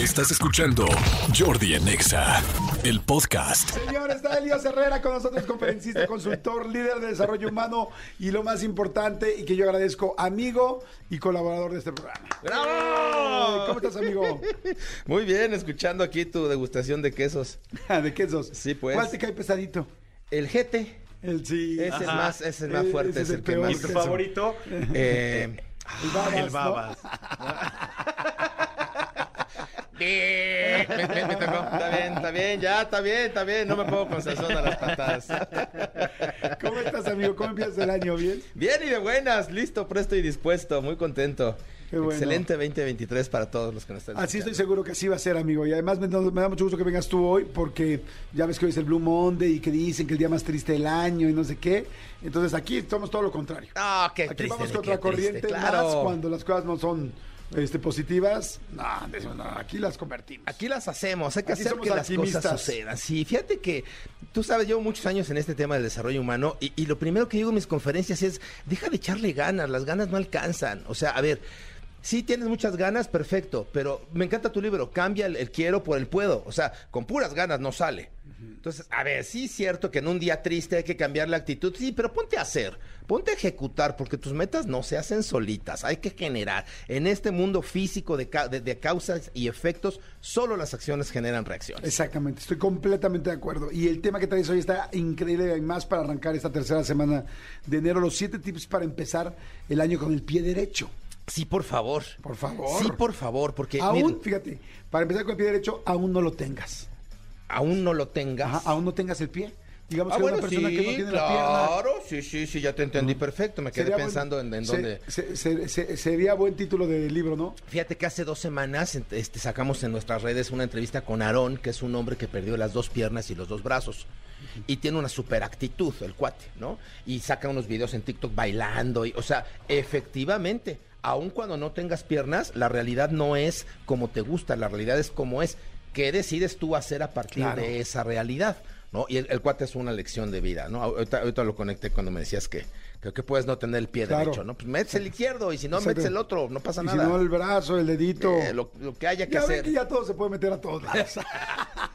Estás escuchando Jordi en Exa, el podcast. Señor, está Elías Herrera con nosotros, conferencista, consultor, líder de desarrollo humano y lo más importante, y que yo agradezco, amigo y colaborador de este programa. ¡Bravo! ¿Cómo estás, amigo? Muy bien, escuchando aquí tu degustación de quesos. ¿De quesos? Sí, pues. ¿Cuál te cae pesadito? El jete. El sí. Ese es más, ese es más Eh, fuerte, ese es el, el que más. ¿Y tu favorito? Eh, El babas, el ¿no? babas. bien, me, me- me tocó. Está bien, está bien, ya, está bien, está bien. No me pongo con sazón a las patadas. ¿Cómo estás, amigo? ¿Cómo empiezas el año? ¿Bien? Bien y de buenas, listo, presto y dispuesto, muy contento. Qué bueno. Excelente 2023 para todos los que nos están Así estoy seguro que así va a ser, amigo. Y además me, me da mucho gusto que vengas tú hoy porque ya ves que hoy es el Blue Monday y que dicen que el día más triste del año y no sé qué. Entonces aquí somos todo lo contrario. Ah, qué Aquí triste, vamos contra triste, corriente claro. más cuando las cosas no son este, positivas. No, decimos, no, aquí las convertimos. Aquí las hacemos, hay que Aquí hacer que las cosas sucedan. Sí, fíjate que tú sabes, llevo muchos años en este tema del desarrollo humano y, y lo primero que digo en mis conferencias es, deja de echarle ganas, las ganas no alcanzan. O sea, a ver, sí tienes muchas ganas, perfecto, pero me encanta tu libro, cambia el, el quiero por el puedo. O sea, con puras ganas no sale. Entonces, a ver, sí es cierto que en un día triste hay que cambiar la actitud, sí, pero ponte a hacer, ponte a ejecutar, porque tus metas no se hacen solitas, hay que generar. En este mundo físico de, ca- de- de causas y efectos, solo las acciones generan reacciones. Exactamente, estoy completamente de acuerdo. Y el tema que traes hoy está increíble y más para arrancar esta tercera semana de enero. Los siete tips para empezar el año con el pie derecho. Sí, por favor. Por favor. Sí, por favor, porque aún, miren, fíjate, para empezar con el pie derecho, aún no lo tengas. Aún no lo tengas. Ajá, aún no tengas el pie. Digamos Ah, que bueno, una persona sí, que no tiene la pierna. claro, sí, sí, sí, ya te entendí perfecto. Me quedé sería pensando buen- en, en se- dónde. se- se- se- sería buen título de libro, ¿no? Fíjate que hace dos semanas este, sacamos en nuestras redes una entrevista con Aarón, que es un hombre que perdió las dos piernas y los dos brazos. Y tiene una super actitud, el cuate, ¿no? Y saca unos videos en TikTok bailando. Y, o sea, efectivamente, aun cuando no tengas piernas, la realidad no es como te gusta, la realidad es como es. ¿Qué decides tú hacer a partir Claro. de esa realidad? ¿no? Y el, el cuate es una lección de vida, ¿no? Ahorita, ahorita lo conecté cuando me decías que, que, que puedes no tener el pie Claro. derecho, ¿no? Pues metes el izquierdo y si no, Exacto. metes el otro, no pasa y nada. si no, el brazo, el dedito. Eh, lo, lo que haya que ya ven hacer. que ya todo se puede meter a todos lados.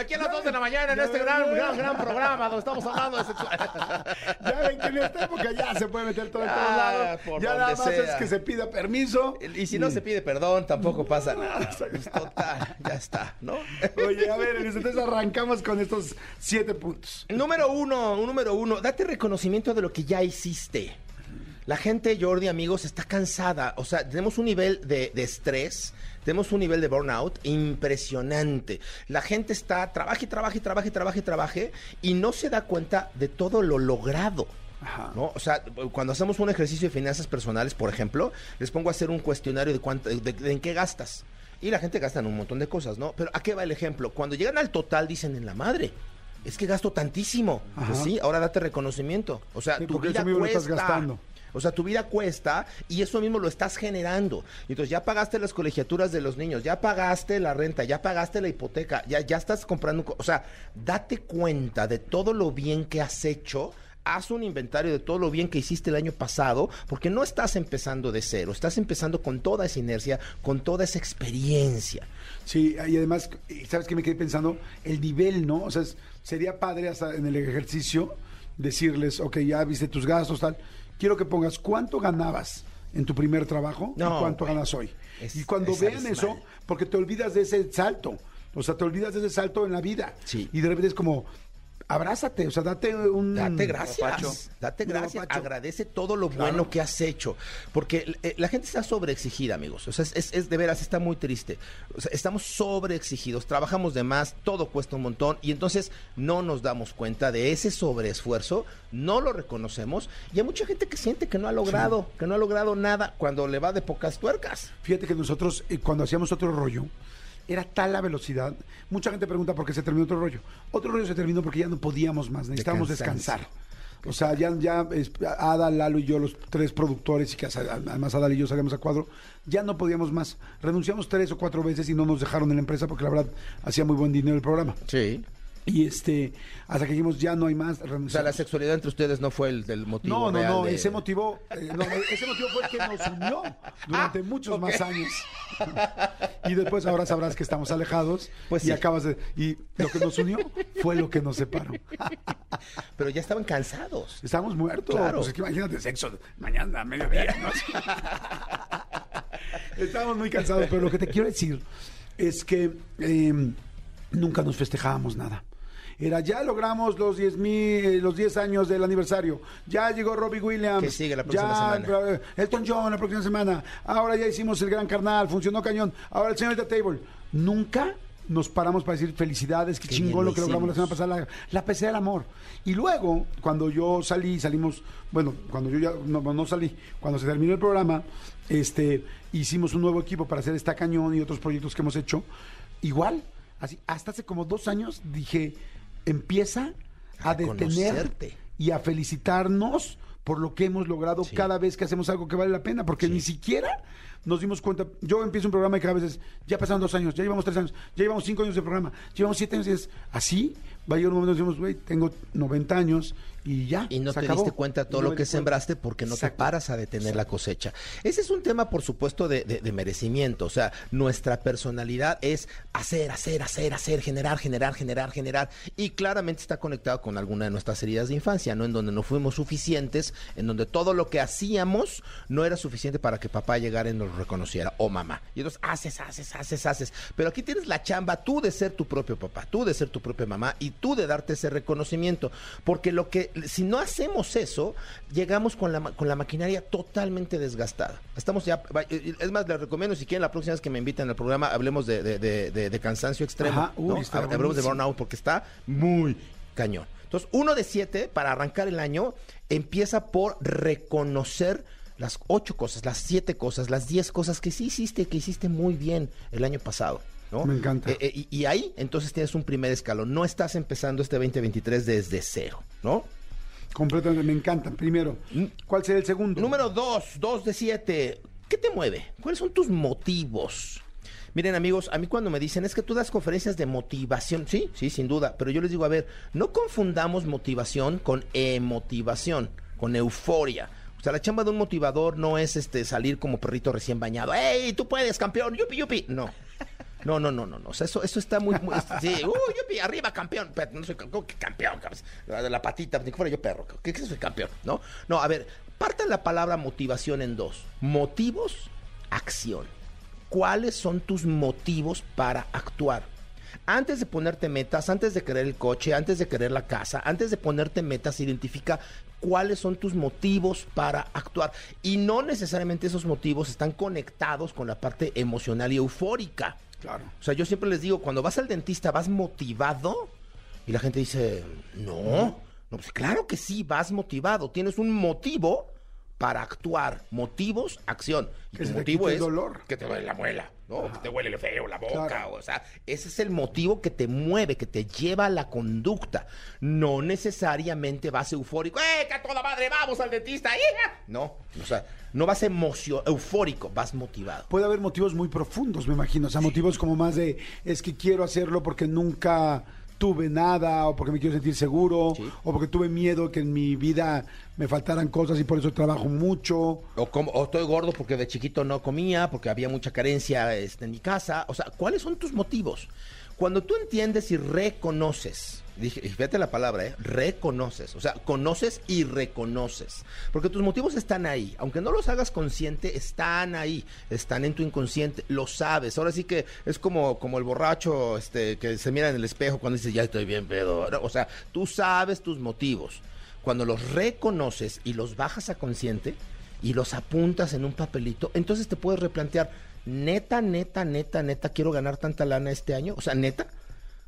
Y aquí a las 2 de la mañana en Ya este ven, gran, gran, programa donde estamos hablando de sexualidad. ya ven que en esta época ya se puede meter todo en todos Ah, lados. por Ya nada más es que se pida permiso. Y si no se pide perdón, tampoco pasa nada. Pues, total, ya está, ¿no? Oye, a ver, entonces arrancamos con estos siete puntos. Número uno, número uno, date reconocimiento de lo que ya hiciste. La gente, Jordi, amigos, está cansada. O sea, tenemos un nivel de, de estrés, tenemos un nivel de burnout impresionante. La gente está, trabaje, trabaje, trabaje, trabaje, trabaje, y no se da cuenta de todo lo logrado. Ajá. ¿no? O sea, cuando hacemos un ejercicio de finanzas personales, por ejemplo, les pongo a hacer un cuestionario de cuánto, de, de en qué gastas. Y la gente gasta en un montón de cosas, ¿no? Pero ¿a qué va el ejemplo? Cuando llegan al total dicen en la madre. Es que gasto tantísimo. Pues sí, ahora date reconocimiento. O sea, Sí, tu vida cuesta. estás gastando. O sea, tu vida cuesta y eso mismo lo estás generando. Entonces ya pagaste las colegiaturas de los niños, ya pagaste la renta, ya pagaste la hipoteca, ya, ya estás comprando. O sea, date cuenta de todo lo bien que has hecho. Haz un inventario de todo lo bien que hiciste el año pasado, porque no estás empezando de cero, estás empezando con toda esa inercia, con toda esa experiencia. Sí, y además, ¿sabes qué me quedé pensando? El nivel, ¿no? O sea, sería padre hasta en el ejercicio decirles, ok, ya viste tus gastos, tal. Quiero que pongas cuánto ganabas en tu primer trabajo No, y cuánto ganas hoy. Es- y cuando es vean abismal. eso, porque te olvidas de ese salto. O sea, te olvidas de ese salto en la vida. Sí. Y de repente es como, abrázate, o sea, date un... Date gracias, apapacho. date gracias, agradece todo lo bueno que has hecho, porque eh, la gente está sobreexigida, amigos, o sea, es, es- es de veras, está muy triste, o sea, estamos sobreexigidos, trabajamos de más, todo cuesta un montón, y entonces no nos damos cuenta de ese sobreesfuerzo, no lo reconocemos, y hay mucha gente que siente que no ha logrado, que no ha logrado nada cuando le va de pocas tuercas. Fíjate que nosotros, eh, cuando hacíamos otro rollo, era tal la velocidad. Mucha gente pregunta por qué se terminó otro rollo. Otro rollo se terminó porque ya no podíamos más, necesitábamos descansar. O sea, ya, ya Ada, Lalo y yo, los tres productores, y que además Ada y yo salíamos a cuadro, ya no podíamos más. Renunciamos tres o cuatro veces y no nos dejaron en la empresa porque la verdad hacía muy buen dinero el programa. Sí. Y este, hasta que dijimos, ya no hay más, O sea, la renunciamos. sexualidad entre ustedes no fue el del motivo No, no, real no, de- ese motivo, eh, no, ese motivo fue el que nos unió durante Ah, muchos más años. y después ahora sabrás que estamos alejados Pues y sí. acabas de y lo que nos unió fue lo que nos separó. Pero ya estaban cansados. Estamos muertos. Claro. Pues es que imagínate sexo mañana a mediodía. ¿no? Estamos muy cansados, pero lo que te quiero decir es que eh, nunca nos festejábamos nada. Era, ya logramos los 10 mil, los 10 años del aniversario. Ya llegó Robbie Williams. Que sigue la próxima ya, semana. eh, Elton John la próxima semana. Ahora ya hicimos el gran carnal, funcionó cañón. Ahora el señor de Table. Nunca nos paramos para decir felicidades, qué, Qué chingón lo que logramos la semana pasada, la, la PC del amor. Y luego, cuando yo salí, salimos, bueno, cuando yo ya no, no salí, cuando se terminó el programa, este, hicimos un nuevo equipo para hacer esta cañón y otros proyectos que hemos hecho. Igual, así, hasta hace como dos años dije, empieza a, A detener conocerte. y a felicitarnos por lo que hemos logrado Sí. cada vez que hacemos algo que vale la pena, porque Sí. ni siquiera nos dimos cuenta. Yo empiezo un programa y cada vez es, ya pasaron dos años, ya llevamos tres años, ya llevamos cinco años de programa, llevamos siete años y es así. Va a llegar un momento y decimos, güey, tengo 90 años y ya. Y no se te acabó. diste cuenta de todo no lo que sembraste porque no Exacto. te paras a detener la cosecha. Ese es un tema, por supuesto, de, de- de merecimiento. O sea, nuestra personalidad es hacer, hacer, hacer, hacer, generar, generar, generar, generar. Y claramente está conectado con alguna de nuestras heridas de infancia, ¿no? En donde no fuimos suficientes, en donde todo lo que hacíamos no era suficiente para que papá llegara y nos reconociera, o mamá. Y entonces haces, haces, haces, haces. Pero aquí tienes la chamba tú de ser tu propio papá, tú de ser tu propia mamá y tú de darte ese reconocimiento. Porque lo que, si no hacemos eso, llegamos con la, con la maquinaria totalmente desgastada. Estamos ya, es más, les recomiendo si quieren la próxima vez que me inviten al programa, hablemos de, de- de- de- de cansancio extremo. Ajá, uy, ¿no? Hablemos de burnout porque está muy cañón. Entonces, uno de siete, para arrancar el año, empieza por reconocer las ocho cosas, las siete cosas, las diez cosas que sí hiciste, que hiciste muy bien el año pasado. ¿no? Me encanta. Eh, eh, y, y ahí, entonces tienes un primer escalón. No estás empezando este 2023 desde cero, ¿no? Completamente, me encantan. Primero, ¿cuál sería el segundo? Número dos, dos de siete. ¿Qué te mueve? ¿Cuáles son tus motivos? Miren amigos, a mí cuando me dicen es que tú das conferencias de motivación, sí, sí, sin duda, pero yo les digo, a ver, no confundamos motivación con emotivación, con euforia. O sea, la chamba de un motivador no es este salir como perrito recién bañado. ¡Ey, tú puedes, campeón! ¡Yupi, yupi! No. No, no, no, no, no. Eso, eso está muy, muy sí, yupi, arriba, campeón. Pero no soy ¿cómo que campeón, de la patita, ni que fuera yo perro. ¿Qué, soy campeón? No, no, a ver, parta la palabra motivación en dos. Motivos, acción. ¿Cuáles son tus motivos para actuar? Antes de ponerte metas, antes de querer el coche, antes de querer la casa, antes de ponerte metas, identifica cuáles son tus motivos para actuar. Y no necesariamente esos motivos están conectados con la parte emocional y eufórica. Claro. O sea, yo siempre les digo, cuando vas al dentista, ¿vas motivado? Y la gente dice, no. No, pues claro que sí, vas motivado. Tienes un motivo para actuar. Motivos, acción. Y Que tu motivo quite el es dolor. que te duele la muela, ¿no? Que te huele feo, la boca. Claro. O sea, ese es el motivo que te mueve, que te lleva a la conducta. No necesariamente vas eufórico. ¡Eh, que a toda madre vamos al dentista! hija! No, o sea, no vas emocio eufórico, vas motivado. Puede haber motivos muy profundos, me imagino. O sea, motivos como más de, es que quiero hacerlo porque nunca tuve nada, o porque me quiero sentir seguro, Sí. o porque tuve miedo que en mi vida me faltaran cosas y por eso trabajo mucho. O, como, o estoy gordo porque de chiquito no comía, porque había mucha carencia este, en mi casa. O sea, ¿cuáles son tus motivos? Cuando tú entiendes y reconoces, dije, fíjate la palabra, ¿eh? reconoces, o sea, conoces y reconoces, porque tus motivos están ahí, aunque no los hagas consciente, están ahí, están en tu inconsciente, lo sabes. Ahora sí que es como, como el borracho este, que se mira en el espejo cuando dice, ya estoy bien pedo. O sea, tú sabes tus motivos. Cuando los reconoces y los bajas a consciente, y los apuntas en un papelito, entonces te puedes replantear, neta, neta, neta, neta, quiero ganar tanta lana este año, o sea, neta.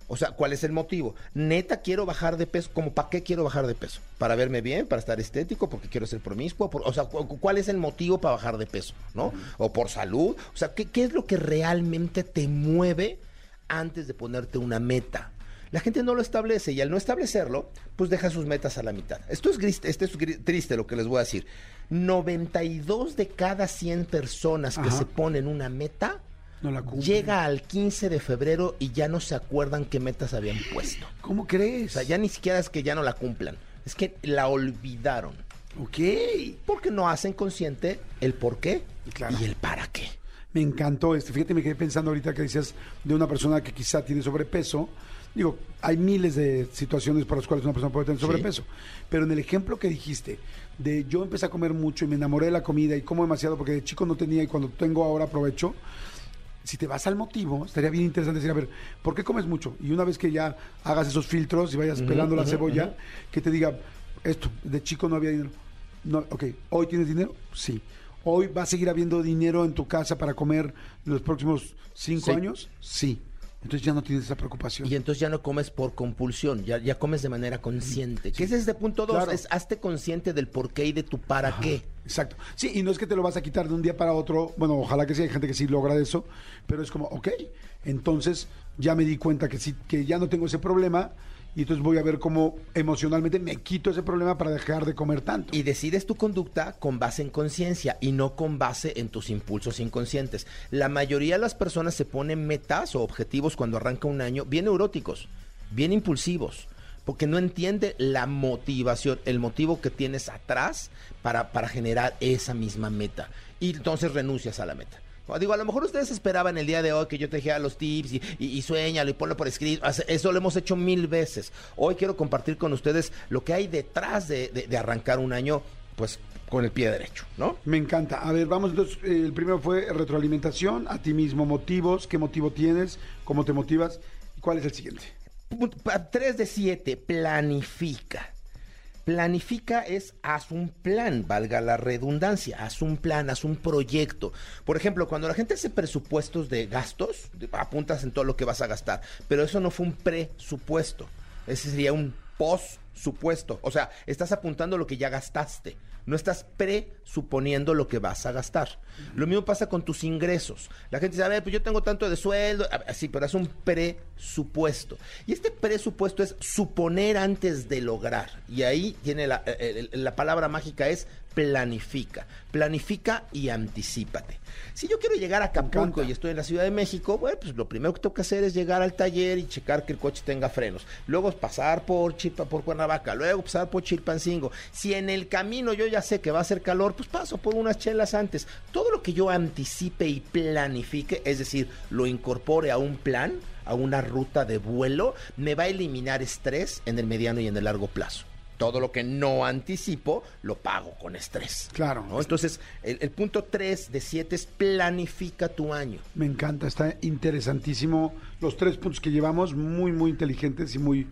O sea, ¿cuál es el motivo? Neta, quiero bajar de peso. ¿Cómo para qué quiero bajar de peso? ¿Para verme bien? ¿Para estar estético? ¿Porque quiero ser promiscuo? O sea, cu- ¿cuál es el motivo para bajar de peso? ¿No? ¿O por salud? O sea, ¿qué, qué es lo que realmente te mueve antes de ponerte una meta? La gente no lo establece y al no establecerlo, pues deja sus metas a la mitad. Esto es, gris- esto es triste lo que les voy a decir. 92 de cada 100 personas que Ajá. se ponen una meta No la cumplen. Llega al 15 de febrero y ya no se acuerdan qué metas habían puesto. ¿Cómo crees? O sea, ya ni siquiera es que ya no la cumplan, es que la olvidaron. Ok. Porque no hacen consciente el por qué Claro. y el para qué. Me encantó este. Fíjate, me quedé pensando ahorita que decías de una persona que quizá tiene sobrepeso. Digo, hay miles de situaciones por las cuales una persona puede tener Sí. sobrepeso. Pero en el ejemplo que dijiste, de yo empecé a comer mucho y me enamoré de la comida y como demasiado porque de chico no tenía y cuando tengo ahora aprovecho. Si te vas al motivo, estaría bien interesante decir, a ver, ¿por qué comes mucho? Y una vez que ya hagas esos filtros y vayas pelando la cebolla, que te diga, esto, de chico no había dinero. No, ok, ¿hoy tienes dinero? Sí. ¿Hoy va a seguir habiendo dinero en tu casa para comer los próximos cinco Sí. años? Sí. Entonces ya no tienes esa preocupación. Y entonces ya no comes por compulsión, ya, ya comes de manera consciente. Que ese es de punto dos, Claro. es hazte consciente del por qué y de tu para qué. Exacto. Sí, y no es que te lo vas a quitar de un día para otro. Bueno, ojalá que sí, hay gente que sí logra eso, pero es como, ok, entonces ya me di cuenta que sí, que ya no tengo ese problema y entonces voy a ver cómo emocionalmente me quito ese problema para dejar de comer tanto. Y decides tu conducta con base en conciencia y no con base en tus impulsos inconscientes. La mayoría de las personas se ponen metas o objetivos cuando arranca un año bien neuróticos, bien impulsivos, porque no entiende la motivación, el motivo que tienes atrás para, para generar esa misma meta. Y entonces renuncias a la meta. Digo, a lo mejor ustedes esperaban el día de hoy que yo te dijera los tips y, y, y sueñalo y ponlo por escrito. Eso lo hemos hecho mil veces. Hoy quiero compartir con ustedes lo que hay detrás de, de- de arrancar un año, pues, con el pie derecho, ¿no? Me encanta. A ver, vamos entonces. eh, el primero fue retroalimentación, a ti mismo, motivos, qué motivo tienes, cómo te motivas. ¿Cuál es el siguiente? Punto- pa- Tres de siete, planifica. Planifica es haz un plan, valga la redundancia, haz un plan, haz un proyecto. Por ejemplo, cuando la gente hace presupuestos de gastos, apuntas en todo lo que vas a gastar, pero eso no fue un presupuesto, ese sería un postsupuesto. O sea, estás apuntando lo que ya gastaste, no estás presuponiendo lo que vas a gastar. Lo mismo pasa con tus ingresos. La gente dice, a ver, pues yo tengo tanto de sueldo, A ver, sí, pero es un presupuesto. Y este presupuesto es suponer antes de lograr. Y ahí tiene la, eh, eh, la palabra mágica es planifica. Planifica y anticípate. Si yo quiero llegar a Acapulco y estoy en la Ciudad de México, bueno, pues lo primero que tengo que hacer es llegar al taller y checar que el coche tenga frenos. Luego pasar por Chilpa, por Cuernavaca, luego pasar por Chilpancingo. Si en el camino yo ya sé que va a hacer calor, pues paso por unas chelas antes. Todo lo que yo anticipe y planifique, es decir, lo incorpore a un plan, a una ruta de vuelo, me va a eliminar estrés en el mediano y en el largo plazo. Todo lo que no anticipo lo pago con estrés. Claro. ¿no? Entonces, el, el punto 3 de 7 es planifica tu año. Me encanta, está interesantísimo. Los tres puntos que llevamos, muy, muy inteligentes y muy,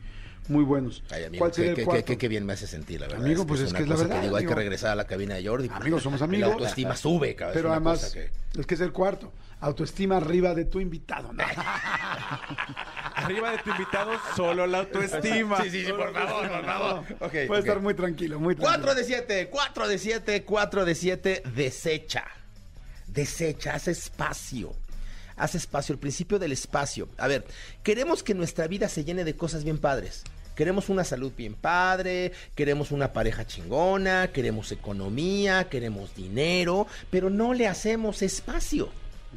muy buenos. Ay, amigo, ¿Cuál qué, sería el qué- cuarto? qué- qué bien me hace sentir, la verdad. Amigo, pues es una que es la cosa verdad, digo, hay que regresar a la cabina de Jordi. Amigos, somos amigos. La autoestima sube, cabrón. Pero es además, que- es que es el cuarto. Autoestima arriba de tu invitado. ¿no? Arriba de tu invitado, solo la autoestima. Sí, sí, sí, por favor, por favor. Ok, Puede ok. estar muy tranquilo, muy tranquilo. 4 de 7, 4 de 7, 4 de 7, desecha. Desecha, haz espacio. Haz espacio, el principio del espacio. A ver, queremos que nuestra vida se llene de cosas bien padres. Queremos una salud bien padre, queremos una pareja chingona, queremos economía, queremos dinero, pero no le hacemos espacio.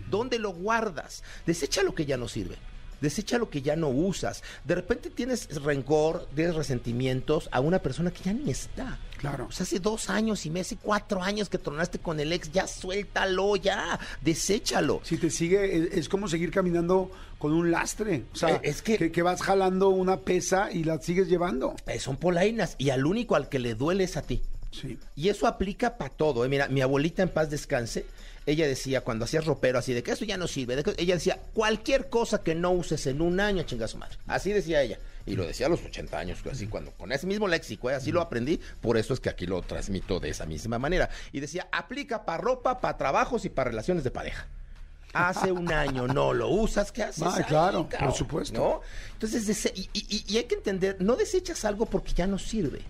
¿Dónde lo guardas? Desecha lo que ya no sirve. Desecha lo que ya no usas. De repente tienes rencor, tienes resentimientos a una persona que ya ni está. Claro. O sea, hace dos años y meses, cuatro años que tronaste con el ex, ya suéltalo, ya, deséchalo. Si te sigue, es, es como seguir caminando con un lastre. O sea, Eh, es que- que... vas jalando una pesa y la sigues llevando. Eh, son polainas y al único al que le duele es a ti. Sí. Y eso aplica para todo. ¿eh? Mira, mi abuelita en paz descanse, ella decía cuando hacías ropero así de que eso ya no sirve, de que- ella decía cualquier cosa que no uses en un año, chinga su madre. Así decía ella. Y lo decía a los 80 años, así cuando con ese mismo léxico, ¿eh? así lo aprendí, por eso es que aquí lo transmito de esa misma manera. Y decía, aplica para ropa, para trabajos y para relaciones de pareja. Hace un año no lo usas, ¿qué haces? Ah, ahí, claro, por supuesto. ¿No? Entonces, y, y- y hay que entender, no desechas algo porque ya no sirve.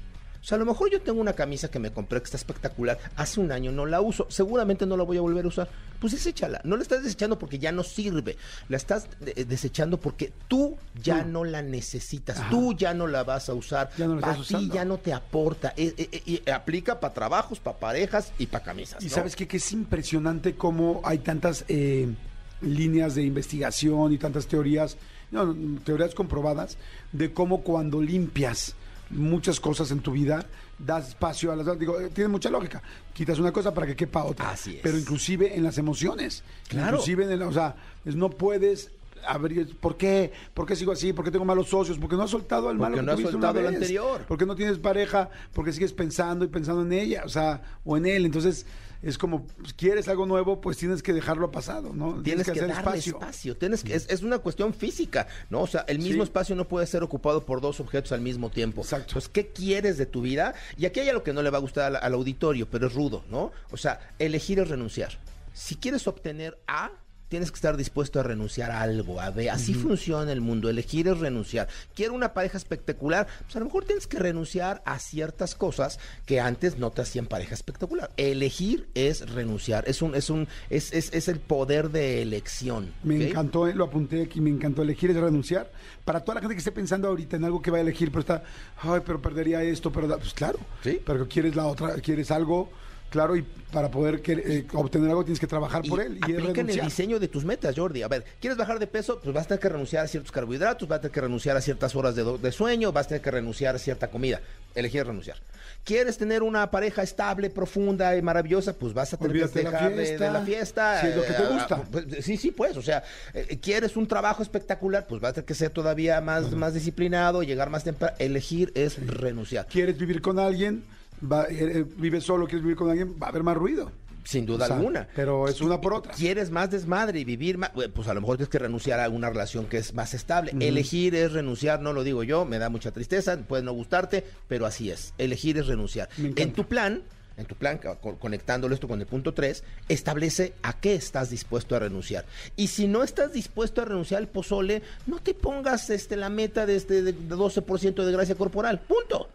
O sea, a lo mejor yo tengo una camisa que me compré que está espectacular, hace un año no la uso, seguramente no la voy a volver a usar. Pues deséchala. No la estás desechando porque ya no sirve, la estás eh, desechando porque tú ya no la necesitas, Ajá. tú ya no la vas a usar, Ya no la para ti ya no te aporta. Eh, eh, y aplica para trabajos, para parejas y para camisas. Y sabes qué? que es impresionante cómo hay tantas eh, líneas de investigación y tantas teorías, no, teorías comprobadas de cómo cuando limpias muchas cosas en tu vida das espacio a las digo eh, tiene mucha lógica quitas una cosa para que quepa otra Así es. pero inclusive en las emociones Claro. inclusive en el, o sea no puedes abrir ¿por qué? ¿por qué sigo así? ¿por qué tengo malos socios? porque no has soltado el Porque malo que no has soltado vez. anterior. porque no tienes pareja porque sigues pensando y pensando en ella o sea o en él entonces es como pues, quieres algo nuevo pues tienes que dejarlo pasado ¿no? Tienes que, hacer darle espacio. Tienes que, es, es una cuestión física, ¿no? O sea, el mismo Sí. espacio no puede ser ocupado por dos objetos al mismo tiempo. Exacto. Entonces, ¿qué quieres de tu vida? Y aquí hay algo que no le va a gustar al, al auditorio, pero es rudo, ¿no? O sea, elegir es renunciar. Si quieres obtener A, tienes que estar dispuesto a renunciar a algo, a B. Así funciona el mundo. Elegir es renunciar. Quiero una pareja espectacular. Pues a lo mejor tienes que renunciar a ciertas cosas que antes no te hacían pareja espectacular. Elegir es renunciar. Es un, es un, es, es, es el poder de elección. Me encantó, eh, lo apunté aquí, me encantó. Elegir es renunciar. Para toda la gente que esté pensando ahorita en algo que va a elegir, pero está, ay, pero perdería esto, pero da-". pues claro. Sí. Pero quieres la otra, quieres algo, claro, y para poder que- eh, obtener algo tienes que trabajar por él. Y es aplica en el diseño de tus metas, Jordi. A ver, ¿quieres bajar de peso? Pues vas a tener que renunciar a ciertos carbohidratos, vas a tener que renunciar a ciertas horas de, sueño, vas a tener que renunciar a cierta comida. Elegir renunciar. ¿Quieres tener una pareja estable, profunda y maravillosa? Pues vas a tener Olvídate que de la dejar de, de fiesta, la fiesta. si es lo que te eh, gusta. ah, pues, sí, sí, pues. O sea, eh, ¿quieres un trabajo espectacular? Pues vas a tener que ser todavía más, más disciplinado, llegar más temprano. Elegir es renunciar. Quieres vivir con alguien, va, eh, eh, vives solo, quieres vivir con alguien, va a haber más ruido. Sin duda O sea, alguna. pero es una por otra. ¿Quieres más desmadre y vivir más? Bueno, Pues a lo mejor tienes que renunciar a una relación que es más estable. Elegir es renunciar, no lo digo yo, me da mucha tristeza, puede no gustarte, pero así es. Elegir es renunciar. En tu plan, en tu plan, co- conectándolo esto con el punto 3, establece a qué estás dispuesto a renunciar. Y si no estás dispuesto a renunciar al pozole, no te pongas este, la meta de, este, de 12% de gracia corporal. Punto.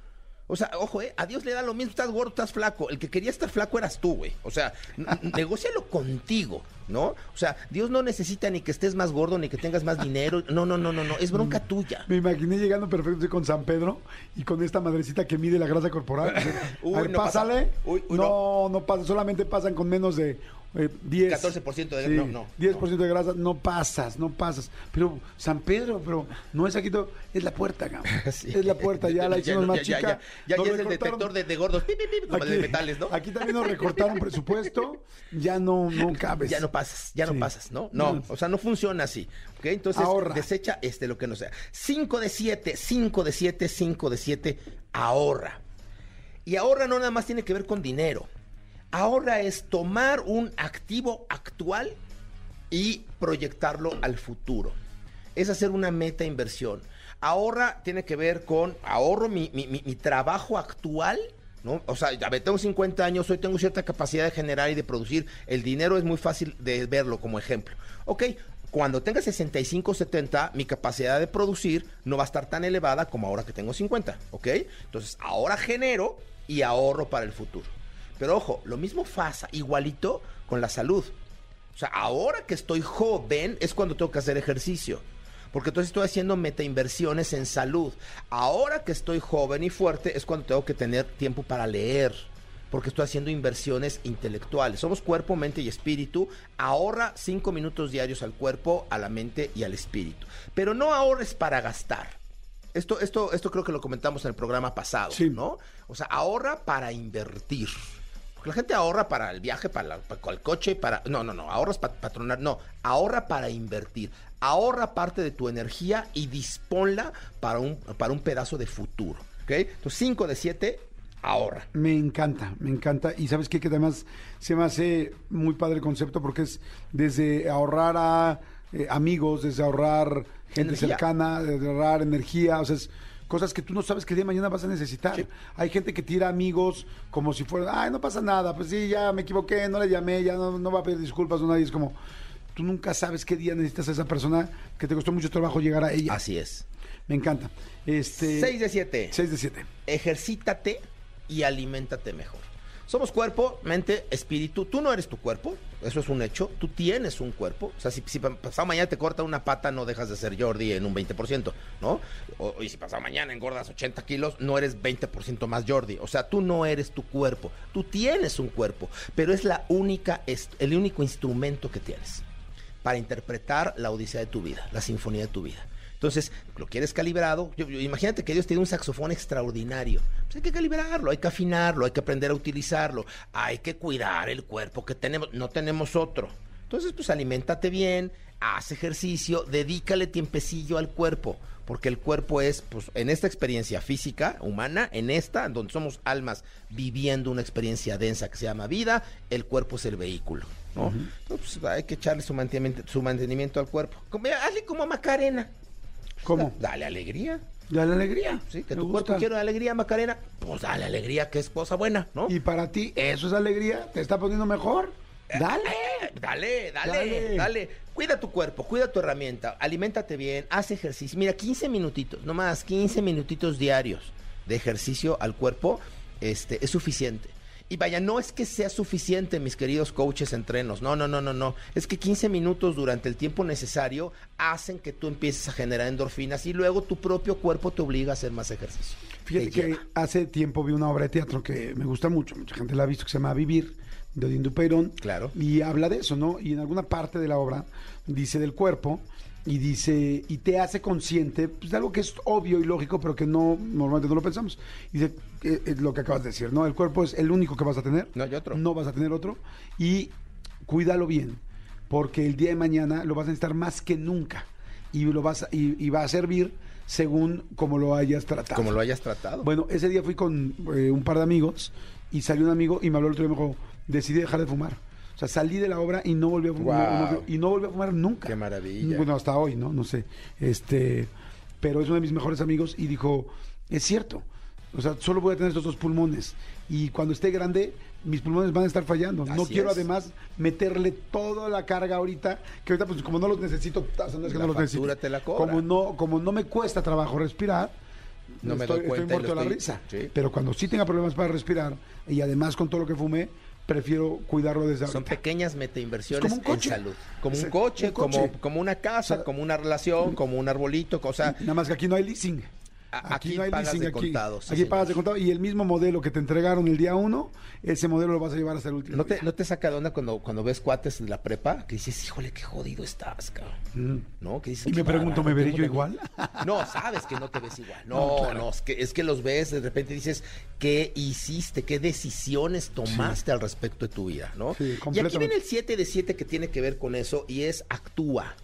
O sea, ojo, ¿eh? a Dios le da lo mismo, estás gordo, estás flaco. El que quería estar flaco eras tú, güey. O sea, n- n- negócialo contigo, ¿no? O sea, Dios no necesita ni que estés más gordo, ni que tengas más dinero. No, no, no, no, no. Es bronca tuya. Me imaginé llegando perfecto con San Pedro y con esta madrecita que mide la grasa corporal. Uy, a ver, no pasa. pásale. Uy, uy, no, no pasa, solamente pasan con menos de eh, 10. 14% de sí, no, no, 10% de grasa, no pasas, no pasas. Pero San Pedro, pero no es aquí, todo, es la puerta, cabrón. Sí. Es la puerta, ya la hicimos no, más ya, chica. Ya, ya, ya es el detector de, de gordos, pi, pi, pi, como el de metales, ¿no? Aquí también nos recortaron presupuesto, ya no, no cabes. Ya no pasas, ya no Sí. pasas, ¿no? No, No. o sea, no funciona así. ¿Ok? Entonces, Ahorra. desecha este lo que no sea. 5 de 7, 5 de 7, 5 de 7, ahorra. Y ahorra no nada más tiene que ver con dinero. Ahorra es tomar un activo actual y proyectarlo al futuro. Es hacer una meta inversión. Ahorra tiene que ver con ahorro mi trabajo actual. ¿no? O sea, a ver, tengo 50 años, hoy tengo cierta capacidad de generar y de producir. El dinero es muy fácil de verlo como ejemplo. Ok, cuando tenga 65, 70, mi capacidad de producir no va a estar tan elevada como ahora que tengo 50. ¿Ok? Entonces, ahora genero y ahorro para el futuro. Pero ojo, lo mismo pasa igualito con la salud. O sea, ahora que estoy joven es cuando tengo que hacer ejercicio. Porque entonces estoy haciendo metainversiones en salud. Ahora que estoy joven y fuerte es cuando tengo que tener tiempo para leer. Porque estoy haciendo inversiones intelectuales. Somos cuerpo, mente y espíritu. Ahorra cinco minutos diarios al cuerpo, a la mente y al espíritu. Pero no ahorres para gastar. Esto, esto, esto creo que lo comentamos en el programa pasado, Sí. ¿no? O sea, ahorra para invertir. Porque la gente ahorra para el viaje, para, la- para el coche, para... No, no, no, ahorras para patronar. No, ahorra para invertir. Ahorra parte de tu energía y disponla para un, para un pedazo de futuro. ¿Ok? Entonces, 5 de 7, ahorra. Me encanta, me encanta. Y sabes qué? que además se me hace muy padre el concepto porque es desde ahorrar a eh, amigos, desde ahorrar gente Energía. cercana, desde ahorrar energía, o sea, es cosas que tú no sabes que día de mañana vas a necesitar. Sí. Hay gente que tira amigos como si fuera, ay, no pasa nada, pues sí, ya me equivoqué, no le llamé, ya no, no va a pedir disculpas, no nadie. Es como, tú nunca sabes qué día necesitas a esa persona que te costó mucho trabajo llegar a ella. Así es. Me encanta. Este, 6 de 7. 6 de 7. ejercítate y aliméntate mejor. Somos cuerpo, mente, espíritu. Tú no eres tu cuerpo, eso es un hecho. Tú tienes un cuerpo. O sea, si, si pa- pasado mañana te corta una pata, no dejas de ser Jordi en un 20%, ¿no? O, y si pasado mañana engordas 80 kilos, no eres 20% más Jordi. O sea, tú no eres tu cuerpo. Tú tienes un cuerpo, pero es la única, es el único instrumento que tienes para interpretar la odisea de tu vida, la sinfonía de tu vida. Entonces, lo quieres calibrado. Yo- yo- imagínate que Dios tiene un saxofón extraordinario. Pues hay que calibrarlo, hay que afinarlo, hay que aprender a utilizarlo. Hay que cuidar el cuerpo que tenemos. No tenemos otro. Entonces, pues aliméntate bien, haz ejercicio, dedícale tiempecillo al cuerpo. Porque el cuerpo es, pues, en esta experiencia física, humana, en esta, donde somos almas viviendo una experiencia densa que se llama vida, el cuerpo es el vehículo. ¿no? Entonces, pues, hay que echarle su mantenimiento, su mantenimiento al cuerpo. Hazle como a Macarena. ¿Cómo? Dale alegría. Ya la alegría. Sí, que Me tu gusta. cuerpo quiere alegría, Macarena. Pues dale alegría, que es cosa buena, ¿no? Y para ti, ¿eso es alegría? ¿Te está poniendo mejor? Dale. Eh, Dale, dale, Dale. dale, Cuida tu cuerpo, cuida tu herramienta, aliméntate bien, haz ejercicio. Mira, 15 minutitos, nomás 15 minutitos diarios de ejercicio al cuerpo este, es suficiente. Y vaya, no es que sea suficiente, mis queridos coaches entrenos. No, no, no, no, no. Es que 15 minutos durante el tiempo necesario hacen que tú empieces a generar endorfinas y luego tu propio cuerpo te obliga a hacer más ejercicio. Fíjate Te que hace tiempo vi una obra de teatro que me gusta mucho, mucha gente la ha visto, que se llama Vivir, de Odín Dupeirón. Claro. Y habla de eso, ¿no? Y en alguna parte de la obra dice del cuerpo y dice, y te hace consciente pues, de algo que es obvio y lógico, pero que no normalmente no lo pensamos. Y dice, eh, es lo que acabas de decir, ¿no? El cuerpo es el único que vas a tener. No hay otro. No vas a tener otro. Y cuídalo bien, porque el día de mañana lo vas a necesitar más que nunca. Y, lo vas a- y, y va a servir según como lo hayas tratado. Como lo hayas tratado. Bueno, ese día fui con eh, un par de amigos y salió un amigo y me habló el otro día y me dijo, decidí dejar de fumar. O sea, salí de la obra y no volví a fumar. Guau. no- y no volví a fumar nunca. Qué maravilla. Bueno, hasta hoy, ¿no? No sé. Este, pero es uno de mis mejores amigos y dijo, es cierto. O sea, solo voy a tener estos dos pulmones. Y cuando esté grande, mis pulmones van a estar fallando. no quiero es. además meterle toda la carga ahorita, que ahorita pues como no los necesito, o sea, no es que La no los necesito. te la. Como no, como no me cuesta trabajo respirar, No me estoy, doy cuenta estoy muerto de la estoy- risa. sí. Pero cuando sí tenga problemas para respirar y además con todo lo que fumé, prefiero cuidarlo desde Son ahorita. pequeñas metainversiones Es como un coche. en salud. Como un coche, un coche. Como, como una casa, O sea, como una relación, como un arbolito, cosa. Nada más que aquí no hay leasing. Aquí pagas de contado, sí, aquí pagas de contado y el mismo modelo que te entregaron el día uno, ese modelo lo vas a llevar hasta el último. ¿No te, día. ¿No te saca de onda cuando, cuando ves cuates de la prepa que dices, híjole, qué jodido estás, cabrón? Mm. ¿No? Dices, Y "Qué me pregunto, ¿me veré yo igual? vida". No, sabes que no te ves igual. No, No, no, es, que, es que los ves, de repente dices, ¿qué hiciste? ¿Qué decisiones tomaste al respecto de tu vida? ¿no? Sí, y aquí viene el 7 de 7 que tiene que ver con eso y es actúa.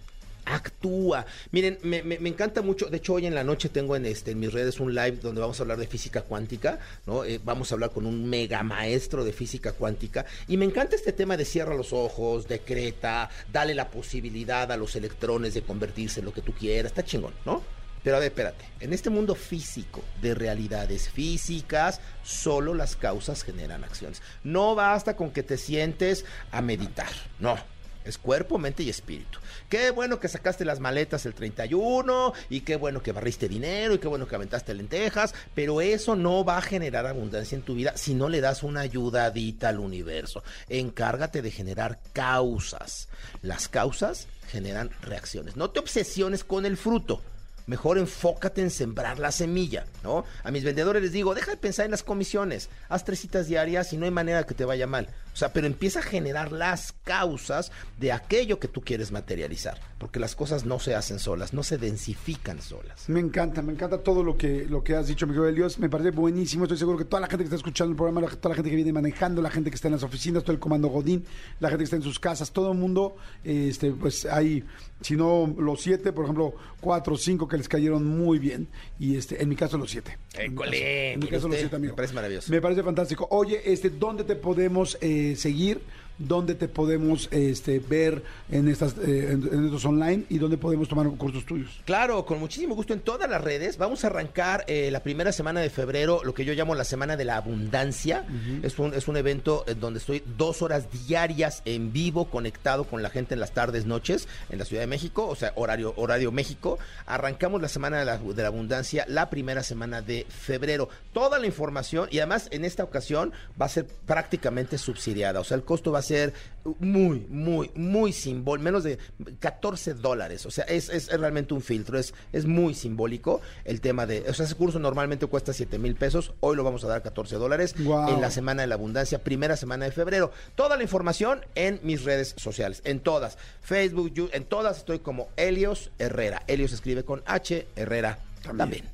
Actúa. Miren, me, encanta mucho. De hecho, hoy en la noche tengo en, este, en mis redes un live donde vamos a hablar de física cuántica, ¿no? Eh, vamos a hablar con un mega maestro de física cuántica. Y me encanta este tema de cierra los ojos, decreta, dale la posibilidad a los electrones de convertirse en lo que tú quieras. Está chingón, ¿no? Pero a ver, espérate. En este mundo físico de realidades físicas, solo las causas generan acciones. No basta con que te sientes a meditar. No. Es cuerpo, mente y espíritu. Qué bueno que sacaste las maletas el 31 y qué bueno que barriste dinero y qué bueno que aventaste lentejas, pero eso no va a generar abundancia en tu vida si no le das una ayudadita al universo. Encárgate de generar causas. Las causas generan reacciones. No te obsesiones con el fruto. Mejor enfócate en sembrar la semilla, ¿no? A mis vendedores les digo, deja de pensar en las comisiones, haz tres citas diarias y no hay manera que te vaya mal. O sea, pero empieza a generar las causas de aquello que tú quieres materializar, porque las cosas no se hacen solas, no se densifican solas. Me encanta, me encanta todo lo que, lo que has dicho, mi querido Dios. Me parece buenísimo. Estoy seguro que toda la gente que está escuchando el programa, toda la gente que viene manejando, la gente que está en las oficinas, todo el comando Godín, la gente que está en sus casas, todo el mundo, este, pues hay, si no los siete, por ejemplo, cuatro o cinco que les cayeron muy bien. Y este, en mi caso, los siete. En mi caso- École, En mi mire caso, los siete, amigo. me parece maravilloso. Me parece fantástico. Oye, este, ¿dónde te podemos eh, seguir? ¿Dónde te podemos este, ver en estas eh, en, en estos online? ¿Y dónde podemos tomar cursos tuyos? Claro, con muchísimo gusto en todas las redes. Vamos a arrancar eh, la primera semana de febrero, lo que yo llamo la Semana de la Abundancia. es, un, es un evento en donde estoy dos horas diarias en vivo, conectado con la gente en las tardes, noches, en la Ciudad de México, o sea, horario, horario México. Arrancamos la Semana de la, de la Abundancia la primera semana de febrero. Toda la información, y además en esta ocasión va a ser prácticamente subsidiada, o sea, el costo va a ser muy, muy, muy simbólico, menos de 14 dólares. O sea, es, es, es realmente un filtro, es, es muy simbólico el tema de, o sea, ese curso normalmente cuesta 7 mil pesos, hoy lo vamos a dar 14 dólares en la Semana de la Abundancia, primera semana de febrero. Toda la información en mis redes sociales, en todas, Facebook, You- en todas estoy como Helios Herrera. Helios escribe con H, Herrera también.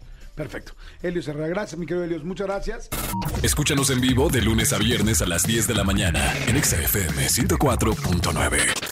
Perfecto. Helios Herrera, gracias, mi querido Helios. Muchas gracias. Escúchanos en vivo de lunes a viernes a las 10 de la mañana en Exa FM 104.9.